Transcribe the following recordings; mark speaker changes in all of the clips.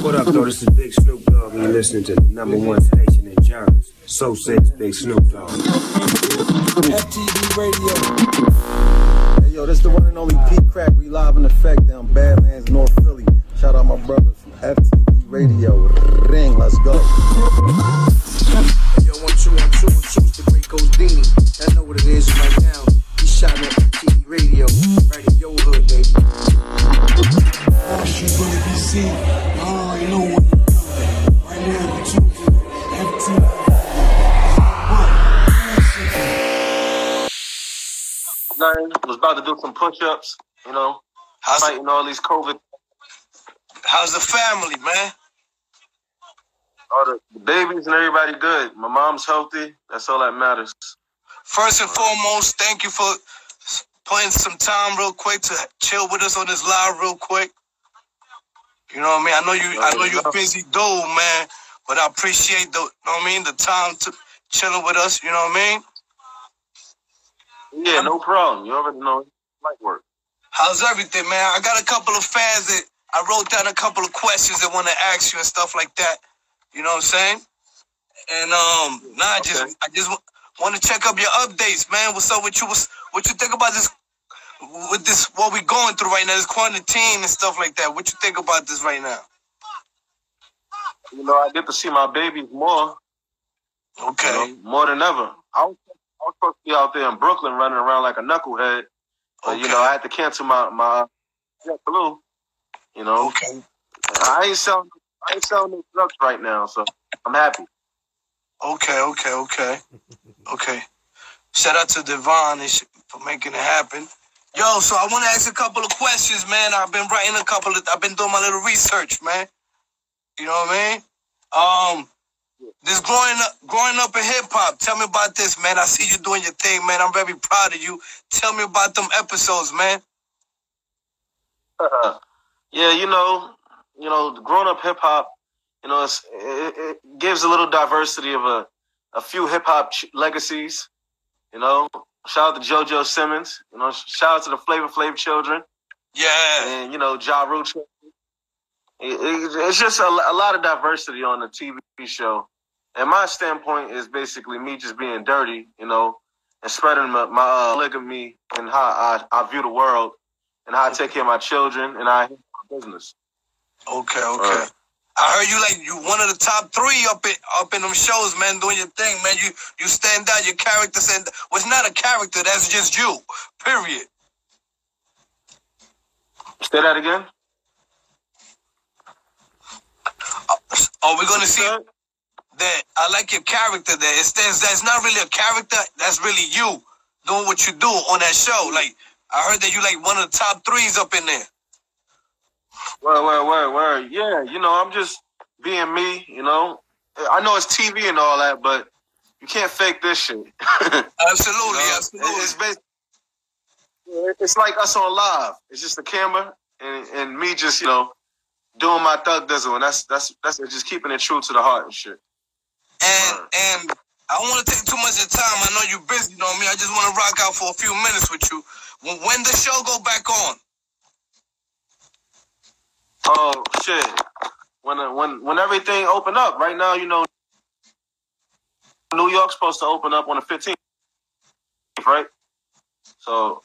Speaker 1: What up, though? This is Big Snoop Dogg, and you're listening to the number one station in Jarvis. So says Big Snoop Dogg.
Speaker 2: FTV Radio.
Speaker 3: Hey, yo, this the one and only Pete Crack. We live in effect down Badlands, North Philly. Shout out my brother from FTV Radio. Ring, let's go.
Speaker 4: Hey, yo, one, two, one, two, one, two, it's the great Godini. I know what it is right now. He's shouting at FTV Radio, right in your hood, baby.
Speaker 2: She's gonna
Speaker 5: Was about to do some push-ups. You know,
Speaker 6: How's,
Speaker 5: fighting all these COVID.
Speaker 6: how's the family, man?
Speaker 5: All the, the babies and everybody good. My mom's healthy. That's all that matters.
Speaker 6: First and foremost, thank you for putting some time real quick to chill with us on this live real quick. You know what I mean? I know you I know you're busy dude, man, but I appreciate the you know what I mean, the time to chilling with us, you know what I mean?
Speaker 5: Yeah, no problem. You already know. Might work.
Speaker 6: How's everything, man? I got a couple of fans that I wrote down a couple of questions that want to ask you and stuff like that. You know what I'm saying? And um, nah, I just
Speaker 5: Okay.
Speaker 6: I just want to check up your updates, man. What's up with you? What's, what you think about this? With this, what we going through right now, this quarantine and stuff like that. What you think about this right now?
Speaker 5: You know, I get to see my babies more.
Speaker 6: Okay,
Speaker 5: You know, more than ever. I was, I was supposed to be out there in Brooklyn running around like a knucklehead, but you know, I had to cancel my my JetBlue. You know,
Speaker 6: okay,
Speaker 5: I ain't selling. I ain't selling no drugs right now, so I'm happy.
Speaker 6: okay, okay, okay, okay. Shout out to Devon for making it happen. Yo, so I want to ask a couple of questions, man. I've been writing a couple of, I've been doing my little research, man. You know what I mean? Um, this growing up, growing up in hip hop. Tell me about this, man. I see you doing your thing, man. I'm very proud of you. Tell me about them episodes, man. Uh-huh.
Speaker 5: yeah, you know, you know, growing up hip hop, you know, it's, it, it gives a little diversity of a a few hip hop ch- legacies. You know, shout out to JoJo Simmons. You know, shout out to the Flavor Flav children.
Speaker 6: Yeah,
Speaker 5: and you know Ja Rule. It- it- it's just a, a lot of diversity on the TV show, and my standpoint is basically me just being dirty, you know, and spreading my, my uh, polygamy and how I, I view the world and how I take care of my children and I business.
Speaker 6: okay, okay.
Speaker 5: Right.
Speaker 6: I heard you like you one of the top three up in up in them shows, man, doing your thing, man. You you stand out, your character stand. Was not a character, that's just you. Period.
Speaker 5: Say that again.
Speaker 6: Are we gonna see? That? I like your character there. It stands. That's not really a character. That's really you doing what you do on that show. Like I heard that you like one of the top threes up in there.
Speaker 5: Word, word, word, word. Yeah, you know, I'm just being me. You know, I know it's TV and all that, but you can't fake this shit.
Speaker 6: Absolutely,
Speaker 5: You know,
Speaker 6: absolutely.
Speaker 5: It's, it's like us on live. It's just the camera and, and me just, you know, doing my thug dizzle. And that's that's that's just keeping it true to the heart and shit.
Speaker 6: And and I don't want to take too much of your time. I know you're busy, you know me. I just want to rock out for a few minutes with you. When, when the show go back on,
Speaker 5: Oh shit. When uh, when when everything open up, right now, you know New York's supposed to open up on the fifteenth, right? So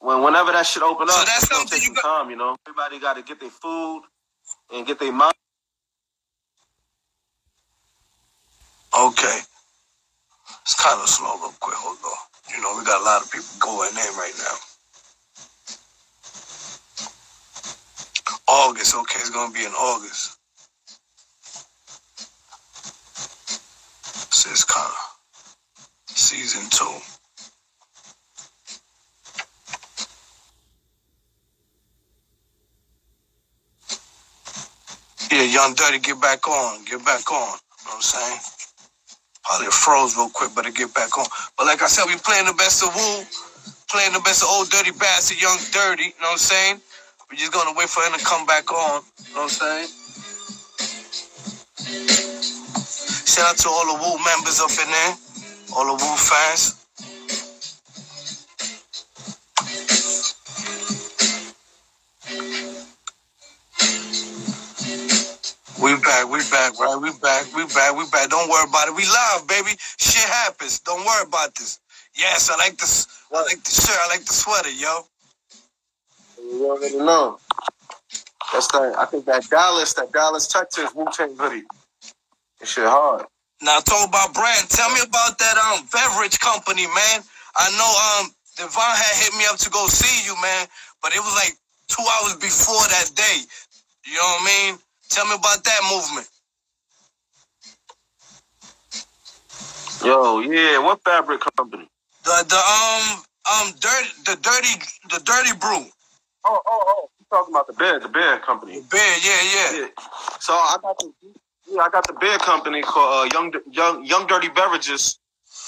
Speaker 5: when whenever that shit open up,
Speaker 6: So that's something
Speaker 5: take
Speaker 6: you
Speaker 5: some time, you know. Everybody gotta get their food and get their mind.
Speaker 6: Okay. It's kind of slow, real quick. Hold on. You know, we got a lot of people going in right now. August, okay, it's gonna be in August. So it's kind of season two. Yeah, Young Dirty, get back on. Get back on. You know what I'm saying? Probably froze real quick, but to get back on. But like I said, we playing the best of Wu, playing the best of Old Dirty Bastard, Young Dirty. You know what I'm saying? We're just gonna wait for him to come back on. You know what I'm saying? Shout out to all the Wu members up in there, all the Wu fans. We back, right? We back, we back, we back. Don't worry about it. We live, baby. Shit happens. Don't worry about this. Yes, I like this. I like the shirt. I like the sweater, yo.
Speaker 5: You already know. That's that. I think that Dallas, that Dallas, Texas Wu Tang hoodie. That shit hard.
Speaker 6: Now talk about brand. Tell me about that um beverage company, man. I know um Devon had hit me up to go see you, man, but it was like two hours before that day. You know what I mean? Tell me about that movement.
Speaker 5: Yo, yeah. What fabric company?
Speaker 6: The the um um dirty the dirty the dirty brew.
Speaker 5: Oh, oh, oh. You talking about the beer, the beer company?
Speaker 6: Beer, yeah, yeah.
Speaker 5: Yeah. So I got the yeah, I got the beer company called uh, Young Young Young Dirty Beverages,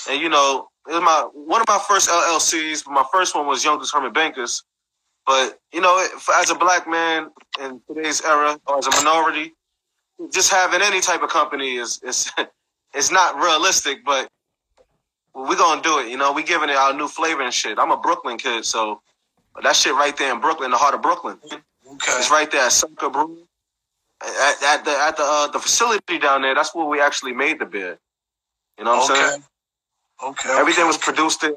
Speaker 5: and you know it was my one of my first LLCs. But my first one was Young Determined Bankers. But you know, as a black man in today's era, or as a minority, just having any type of company is is is not realistic. But we're gonna do it. You know, we giving it our new flavor and shit. I'm a Brooklyn kid, so that shit right there in Brooklyn, the heart of Brooklyn.
Speaker 6: Okay.
Speaker 5: It's right there at Sucker Brew. At, at the at the uh, the facility down there, that's where we actually made the beer. You know what I'm saying?
Speaker 6: Okay.
Speaker 5: Everything
Speaker 6: okay,
Speaker 5: was produced there,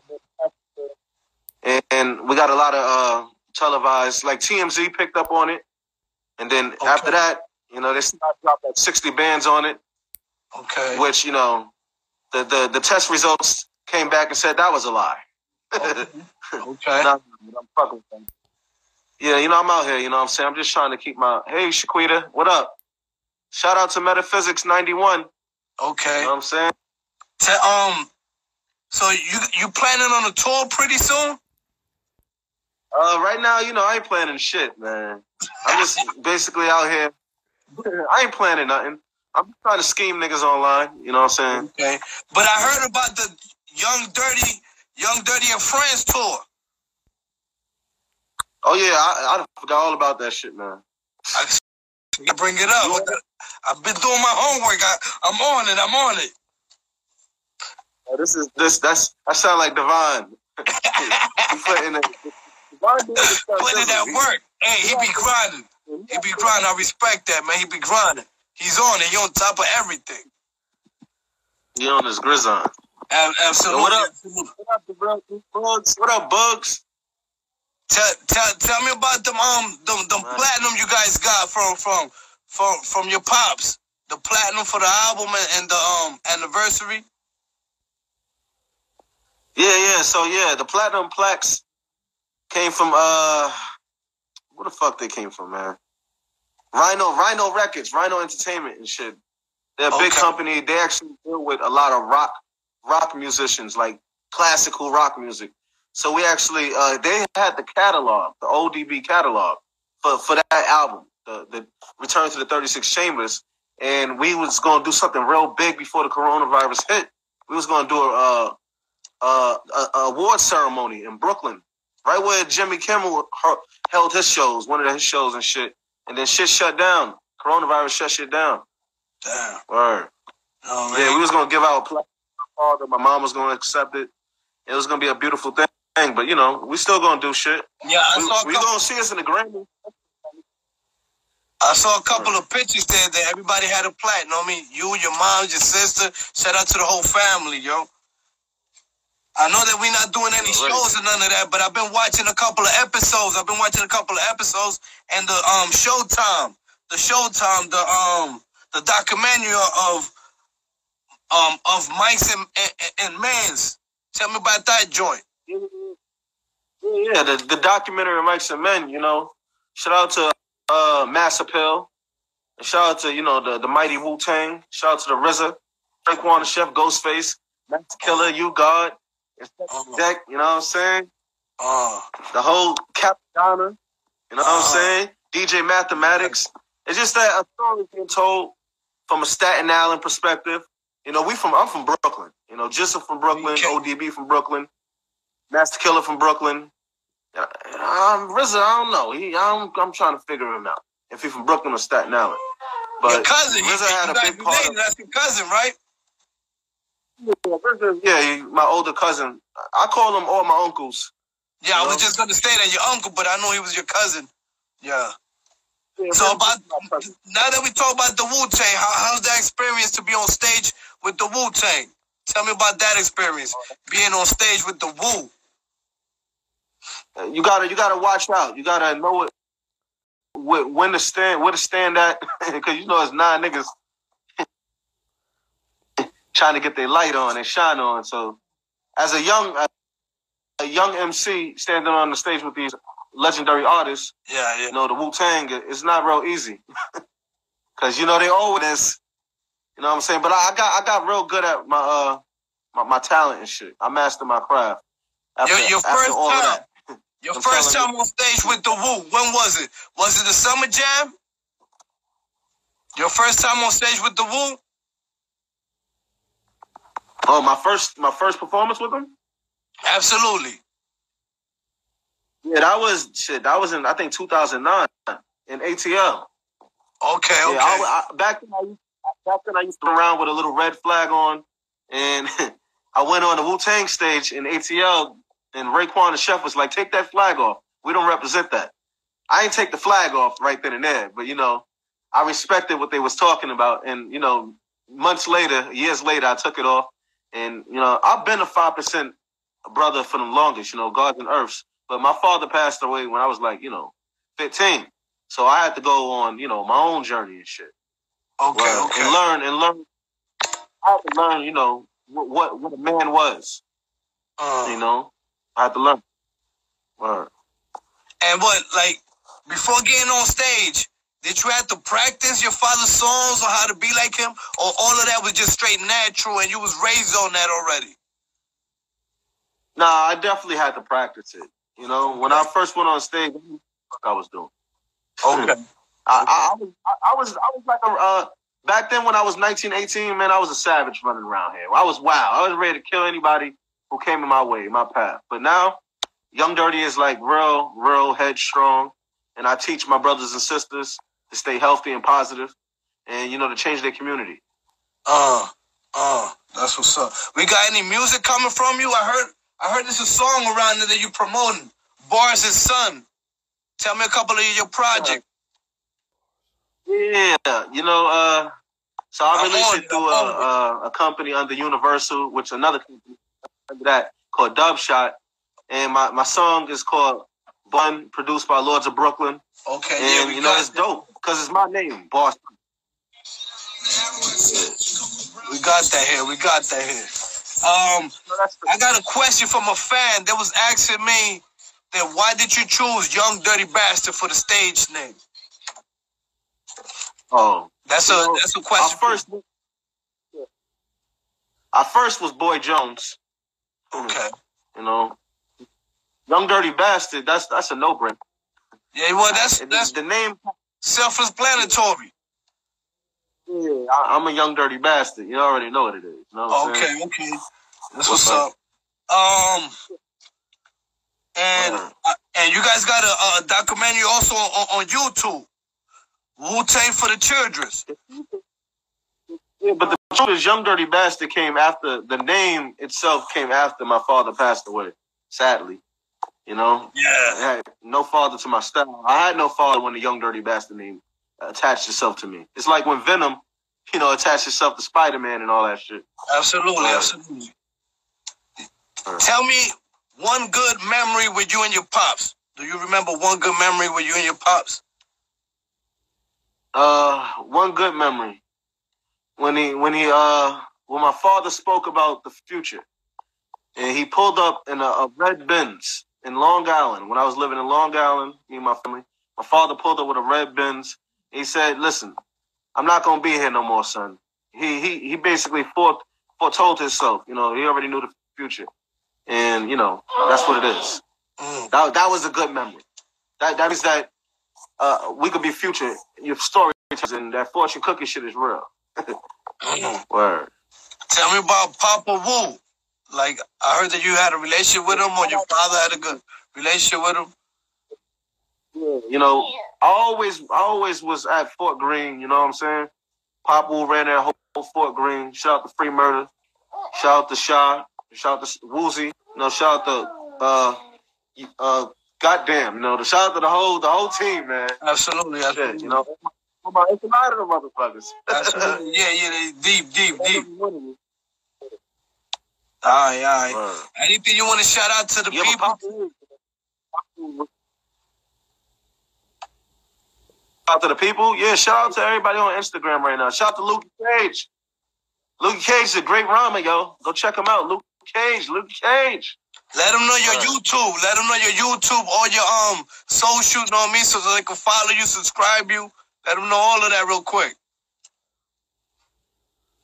Speaker 5: and, and we got a lot of uh, televised. Like TMZ picked up on it, and then
Speaker 6: Okay.
Speaker 5: after that, you know, they dropped like 60 bands on it,
Speaker 6: Okay.
Speaker 5: which you know, the the the test results came back and said that was a lie.
Speaker 6: Okay.
Speaker 5: Nah, I'm fucking with them. Yeah, you know, I'm out here, you know what I'm saying? I'm just trying to keep my hey Shaquita, what up? Shout out to Metaphysics 91. Okay. You
Speaker 6: Okay.
Speaker 5: know what I'm saying?
Speaker 6: Te- um. So you you planning on a tour pretty soon?
Speaker 5: Uh right now, you know, I ain't planning shit, man. I'm just basically out here. I ain't planning nothing. I'm trying to scheme niggas online, you know what I'm saying?
Speaker 6: Okay. But I heard about the Young Dirty, Young Dirty and Friends tour.
Speaker 5: Oh yeah, I, I forgot all about that shit, man.
Speaker 6: I I bring it up. I've been doing my homework. I, I'm on it. I'm on it.
Speaker 5: Oh, this is this that's that sound like Divine. He putting it- Divine doing this stuff,
Speaker 6: Putting in that work. Hey, he be grinding. He be grinding. I respect that, man. He be grinding. He's on it. He on top of everything.
Speaker 5: He on his grizzon.
Speaker 6: Absolutely.
Speaker 5: What up? What up. Bugs? What up, Bugs?
Speaker 6: Tell, tell, tell me about them um them, them
Speaker 5: Right.
Speaker 6: platinum you guys got from from from from your pops. The platinum for the album and, and the um anniversary.
Speaker 5: Yeah, yeah. So yeah, the platinum plaques came from uh, where the fuck they came from, man? Rhino, Rhino Records, Rhino Entertainment and shit. They're a big company. They actually deal with a lot of rock, rock musicians, like classical rock music. So we actually, uh, they had the catalog, the ODB catalog for for that album, the the Return to the Thirty Six Chambers, and we was gonna do something real big before the coronavirus hit. We was gonna do a. Uh, uh, a, a award ceremony in Brooklyn, right where Jimmy Kimmel held his shows, one of his shows and shit. And then shit shut down. Coronavirus shut shit down.
Speaker 6: Damn.
Speaker 5: Word.
Speaker 6: Oh, man.
Speaker 5: Yeah, we was gonna give out a plaque. My mom was gonna accept it. It was gonna be a beautiful thing, but you know, we still gonna do shit.
Speaker 6: yeah, I
Speaker 5: We,
Speaker 6: saw a
Speaker 5: we
Speaker 6: couple,
Speaker 5: gonna see us in the Grammy.
Speaker 6: I saw a couple of pictures there that everybody had a platinum. I mean, you, your mom, your sister. Shout out to the whole family, yo. I know that we're not doing any shows or none of that, but I've been watching a couple of episodes. I've been watching a couple of episodes and the um Showtime, the Showtime, the um the documentary of um of Mics and and, and Mans. Tell me about that joint.
Speaker 5: Yeah, yeah, the, the documentary of Mics and Men, you know. Shout out to uh Mass Appeal. Shout out to, you know, the, the mighty Wu Tang. Shout out to the RZA, Frank Warner Chef, Ghostface, Masta Killa, You God,
Speaker 6: Uh,
Speaker 5: Deck, you know what I'm saying?
Speaker 6: uh,
Speaker 5: The whole Cappadonna, you know what I'm
Speaker 6: Uh-huh.
Speaker 5: saying? DJ Mathematics. It's just that a story being told from a Staten Island perspective. You know, we from I'm from Brooklyn. You know, GZA from Brooklyn, ODB from Brooklyn, Masta Killa from Brooklyn. Uh, Um, RZA, I don't know. He, I'm, I'm trying to figure him out. If he's from Brooklyn or Staten Island. But
Speaker 6: your cousin,
Speaker 5: RZA had a big part.
Speaker 6: related. That's your cousin, right?
Speaker 5: Yeah, my older cousin. I call them all my uncles.
Speaker 6: Yeah, I was just gonna say that your uncle, but I know he was your cousin. Yeah. So about now that we talk about the Wu Tang, how, how's that experience to be on stage with the Wu Tang? Tell me about that experience, being on stage with the Wu.
Speaker 5: you gotta you gotta watch out. You gotta know it wh- when to stand where to stand at because you know it's nine niggas trying to get their light on and shine on. So as a young a young MC standing on the stage with these legendary artists,
Speaker 6: Yeah, yeah.
Speaker 5: you know the Wu Tang, it's not real easy because you know they always you know what I'm saying. But I, I got I got real good at my uh my, my talent and shit. I mastered my craft. After,
Speaker 6: Your- your first time.
Speaker 5: that.
Speaker 6: Your first time on stage with the Wu, when was it? Was it the Summer Jam? Your first time on stage with the Wu?
Speaker 5: Oh, my first my first performance with them.
Speaker 6: Absolutely.
Speaker 5: Yeah, that was shit. That was in I think 2009 in ATL.
Speaker 6: Okay,
Speaker 5: Yeah,
Speaker 6: okay.
Speaker 5: I, I, back then I used, back then I used to around with a little red flag on, and I went on the Wu Tang stage in ATL, and Raekwon the chef was like, "Take that flag off. We don't represent that." I ain't take the flag off right then and there, but you know, I respected what they was talking about, and you know, months later, years later, I took it off, and you know, I've been a five percent brother for the longest, you know, gods and earths. But my father passed away when I was like, you know, fifteen. So I had to go on, you know, my own journey and shit.
Speaker 6: Okay,
Speaker 5: Right.
Speaker 6: okay.
Speaker 5: And learn and learn. I had to learn, you know, what what, what a man was.
Speaker 6: Uh,
Speaker 5: You know, I had to learn. Word.
Speaker 6: And what, like, before getting on stage, did you have to practice your father's songs or how to be like him? Or all of that was just straight natural and you was raised on that already?
Speaker 5: Nah, I definitely had to practice it. You know, when I first went on stage, I knew what I was doing.
Speaker 6: Okay.
Speaker 5: I, I, I was I, I was I was like a uh, back then when I was 19, 18, man, I was a savage running around here. I was wild. I was ready to kill anybody who came in my way, my path. But now, Young Dirty is like real, real headstrong, and I teach my brothers and sisters to stay healthy and positive, and you know to change their community.
Speaker 6: Uh, uh, that's what's up. We got any music coming from you? I heard I heard there's a song around there that you promoting. Bars and Son. Tell me a couple of your projects.
Speaker 5: Yeah, you know, uh, so I released it through a, a, a company under Universal, which another company under that called Dub Shot, and my, my song is called Bun, produced by Lords of Brooklyn,
Speaker 6: Okay,
Speaker 5: and
Speaker 6: we
Speaker 5: you know it's dope because it's my name, Boston.
Speaker 6: We got that here. We got that here. Um, I got a question from a fan that was asking me that why did you choose Young Dirty Bastard for the stage name?
Speaker 5: Oh,
Speaker 6: That's a
Speaker 5: know,
Speaker 6: that's a
Speaker 5: I
Speaker 6: question.
Speaker 5: first, I first was Boy Jones.
Speaker 6: okay.
Speaker 5: You know, Young Dirty Bastard. That's that's a no brainer.
Speaker 6: Yeah, well, that's
Speaker 5: the,
Speaker 6: that's
Speaker 5: the name.
Speaker 6: self-explanatory.
Speaker 5: Yeah, I, I'm a young dirty bastard. You already know what it is. You know what I'm saying?
Speaker 6: Okay, okay. That's
Speaker 5: What's
Speaker 6: what's up. Um, and uh, and you guys got a, a documentary also on, on YouTube. Wu Tang for the Children.
Speaker 5: Yeah, but the truth is, Young Dirty Bastard came after the name itself came after my father passed away. Sadly, you know,
Speaker 6: Yeah.
Speaker 5: No father to my style. I had no father when the Young Dirty Bastard name attached itself to me. It's like when Venom, you know, attached itself to Spider Man and all that shit.
Speaker 6: Absolutely, absolutely. Tell me one good memory with you and your pops. Do you remember one good memory with you and your pops?
Speaker 5: Uh, one good memory when he when he uh when my father spoke about the future, and he pulled up in a, a red Benz in Long Island when I was living in Long Island. Me and my family. My father pulled up with a red Benz. He said, "Listen, I'm not gonna be here no more, son." He he he basically fore, foretold himself. You know, he already knew the future, and you know that's what it is. That that was a good memory. That that means that uh, we could be future. Your story and that fortune cookie shit is real. Word.
Speaker 6: Tell me about Papa Wu. Like I heard that you had a relationship with him, or your father had a good relationship with him.
Speaker 5: You know, I always I always was at Fort Greene. You know what I'm saying? Pop Wu ran that whole Fort Greene. Shout out to Free Murder. Shout out to Shaw. Shout out to Woozy. You know, shout out to uh, uh, goddamn, you know, the shout out to the whole the whole team, man.
Speaker 6: Absolutely,
Speaker 5: Shit,
Speaker 6: absolutely.
Speaker 5: you know. It's a lot of them motherfuckers.
Speaker 6: Absolutely. Yeah, yeah, they deep, deep, deep. All right, all right.
Speaker 5: Word.
Speaker 6: Anything you want to shout out to the
Speaker 5: Yeah,
Speaker 6: people?
Speaker 5: Shout out to the people. Yeah, shout out to everybody on Instagram right now. Shout out to Luke Cage. Luke Cage is a great rhymer, yo. Go check him out. Luke Cage, Luke Cage.
Speaker 6: Let them know your YouTube. Let them know your YouTube, all your um socials, know what I mean, so they can follow you, subscribe you. Let them know all of that real quick.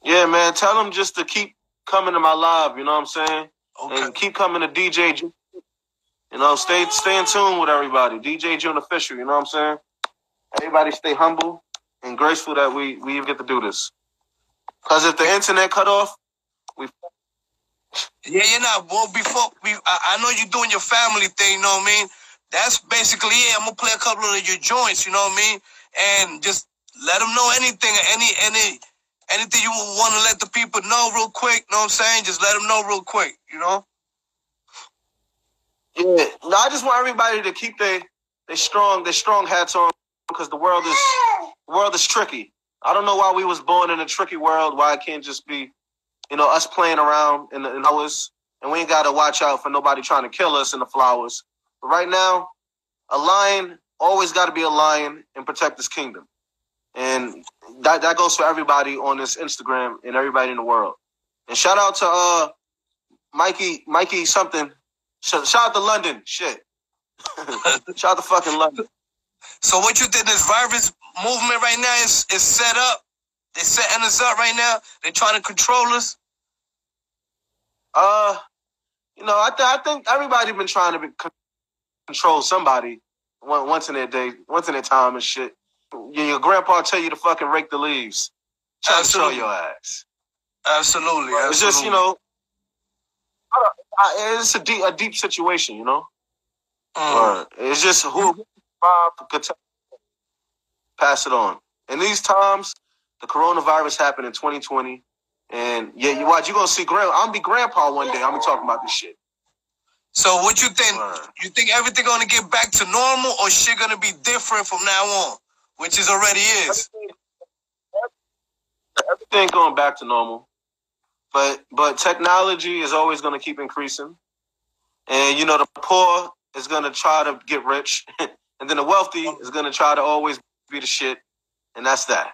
Speaker 5: Yeah, man. Tell them just to keep coming to my live, you know what I'm saying?
Speaker 6: Okay.
Speaker 5: And keep coming to DJ June. You know, stay stay in tune with everybody. DJ June official, you know what I'm saying? Everybody stay humble and graceful that we we even get to do this. Cause if the internet cut off, we
Speaker 6: Yeah, you're not. Well, before we, I, I know you're doing your family thing. You know what I mean? That's basically it. I'm gonna play a couple of your joints. You know what I mean? And just let them know anything, any, any, anything you want to let the people know real quick. Know what I'm saying? Just let them know real quick. You know?
Speaker 5: Yeah, no, I just want everybody to keep their they strong their strong hats on because the world is the world is tricky. I don't know why we was born in a tricky world. Why it can't just be, you know, us playing around in the flowers, and we ain't got to watch out for nobody trying to kill us in the flowers. But right now, a lion always got to be a lion and protect his kingdom, and that that goes for everybody on this Instagram and everybody in the world. And shout out to uh Mikey Mikey something. Shout, shout out to London. Shit. shout out to fucking London.
Speaker 6: So what you think? This virus movement right now is is set up. They setting us up right now. They trying to control us.
Speaker 5: Uh, you know, I, th- I think everybody been trying to be, con- control somebody once in their day, once in their time and shit. Your, grandpa tell you to fucking rake the leaves. Try to show your ass.
Speaker 6: Absolutely.
Speaker 5: It's just you know, I I, it's a deep a deep situation, you know.
Speaker 6: Mm.
Speaker 5: It's just who Bob pass it on. In these times, the coronavirus happened in 2020, and yeah, you watch. you're gonna see grand. I'm gonna be grandpa one day. I'm gonna talk about this shit.
Speaker 6: So what you think? You think everything gonna get back to normal, or shit gonna be different from now on, which is already is.
Speaker 5: Everything going back to normal, but but technology is always gonna keep increasing, and you know the poor is gonna try to get rich, and then the wealthy is gonna try to always be the shit, and that's that.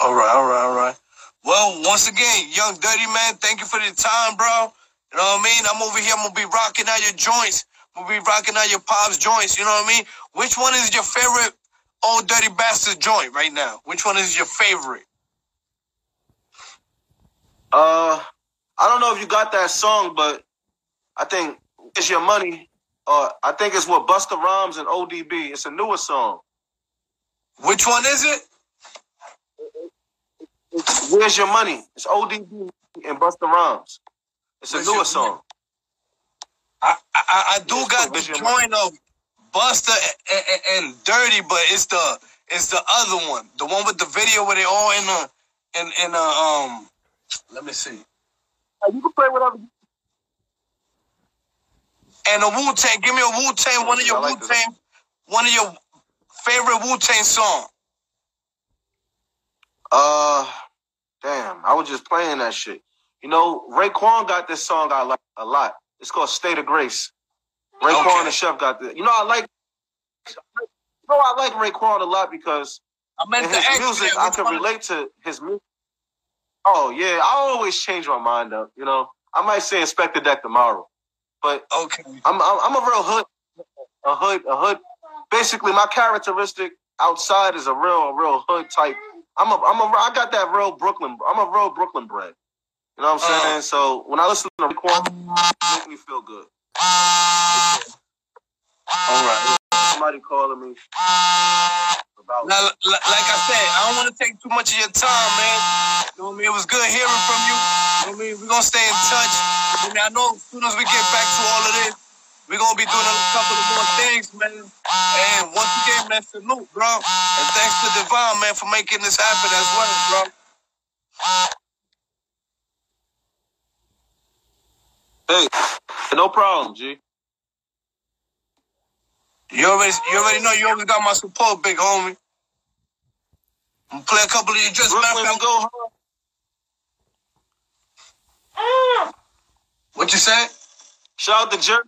Speaker 6: All right, all right, all right. Well, once again, young dirty man, thank you for the time, bro. You know what I mean? I'm over here. I'm gonna be rocking out your joints. Gonna be rocking out your pops joints. You know what I mean? Which one is your favorite old dirty bastard joint right now? Which one is your favorite?
Speaker 5: Uh, I don't know if you got that song, but I think it's your money. Uh, I think it's what Busta Rhymes and ODB. It's a newer song.
Speaker 6: Which one is it?
Speaker 5: Where's Your Money? It's ODB and Busta Rhymes. It's a
Speaker 6: Where's
Speaker 5: newer song.
Speaker 6: I I, I do got the joint of Busta and, and, and Dirty, but it's the it's the other one, the one with the video where they all in a in in a um. Let me see.
Speaker 5: You can play whatever.
Speaker 6: And a Wu Tang. Give me a Wu Tang. One of your
Speaker 5: like
Speaker 6: Wu Tang. One of your favorite Wu Tang song.
Speaker 5: Uh, damn, I was just playing that shit. You know, Raekwon got this song I like a lot. It's called State of Grace. Raekwon
Speaker 6: Okay.
Speaker 5: and Chef got this. You know, I like. You know, I like Raekwon a lot because
Speaker 6: I meant
Speaker 5: in his music, I can relate to his music. Oh yeah, I always change my mind up. You know, I might say Inspectah Deck tomorrow, but
Speaker 6: Okay.
Speaker 5: I'm I'm, I'm a real hood, a hood, a hood. Basically, my characteristic outside is a real, a real hood type. I'm a, I'm a, I got that real Brooklyn. I'm a real Brooklyn bred. You know what I'm
Speaker 6: Uh.
Speaker 5: saying? So when I listen to Raekwon, it make me feel good.
Speaker 6: All right.
Speaker 5: Somebody calling me about.
Speaker 6: Now, like I said, I don't want to take too much of your time, man. You know what I mean? It was good hearing from you. You know what I mean? We're going to stay in touch. I mean, I know as soon as we get back to all of this, we're going to be doing a couple of more things, man. And once again, man, salute, bro. And thanks to Devon, man, for making this happen as well, bro.
Speaker 5: Hey, no problem, G.
Speaker 6: You already, you already know you always got my support, big homie. I'm play a couple of your just
Speaker 5: Brooklyn
Speaker 6: matter
Speaker 5: go hard.
Speaker 6: What you say?
Speaker 5: Shout out to Jerk.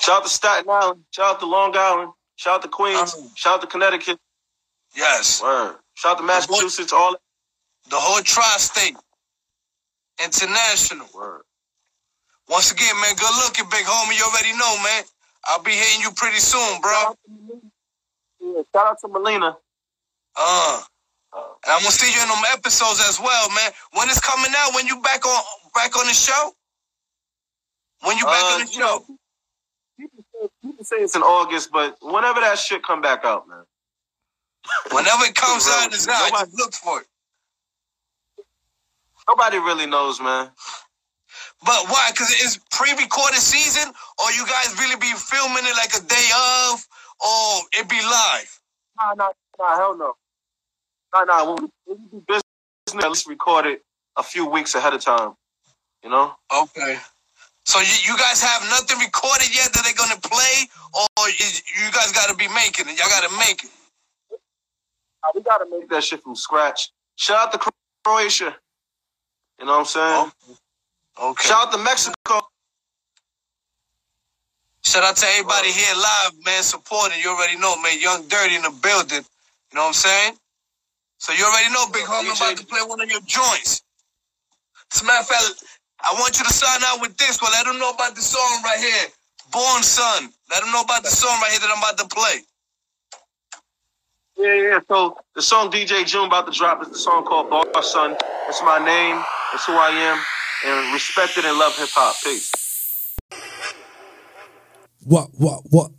Speaker 5: Shout out to Staten Island. Shout out to Long Island. Shout out to Queens.
Speaker 6: Um,
Speaker 5: Shout out to Connecticut.
Speaker 6: Yes.
Speaker 5: Word. Shout out to Massachusetts. All
Speaker 6: The whole tri-state. International.
Speaker 5: word.
Speaker 6: Once again, man, good looking, big homie. You already know, man. I'll be hitting you pretty soon, bro.
Speaker 5: Yeah, shout out to Melina.
Speaker 6: Uh. And I'm gonna see you in them episodes as well, man. When it's coming out, when you back on back on the show? When you back
Speaker 5: Uh,
Speaker 6: on the show?
Speaker 5: people say, it's in August, but whenever that shit come back out, man.
Speaker 6: Whenever it comes out, it's out.
Speaker 5: nobody-
Speaker 6: Just look for it.
Speaker 5: Nobody really knows, man.
Speaker 6: But why? Because it's pre-recorded season, or you guys really be filming it like a day of, or it be live?
Speaker 5: Nah, nah, nah, hell no. Nah, nah. When we, do business, at least record it a few weeks ahead of time. You know?
Speaker 6: Okay. So you, you guys have nothing recorded yet that they're gonna play, or is, you guys got to be making it? Y'all got to make it.
Speaker 5: Nah, we gotta make that shit from scratch. Shout out to Croatia. You know what I'm saying?
Speaker 6: Oh, okay.
Speaker 5: Shout out to Mexico.
Speaker 6: Shout out to everybody here live, man, supporting. You already know, man. Young Dirty in the building. You know what I'm saying? So you already know, Big Homie, I'm about to play one of your joints. As a matter of fact, I want you to sign out with this one. Let them know about the song right here. Born Son. Let them know about the song right here that I'm about to play.
Speaker 5: Yeah, yeah. So the song DJ June about to drop is the song called Boss Son. It's my name. It's who I am. And respected and love hip hop. Peace.
Speaker 7: What, what, what?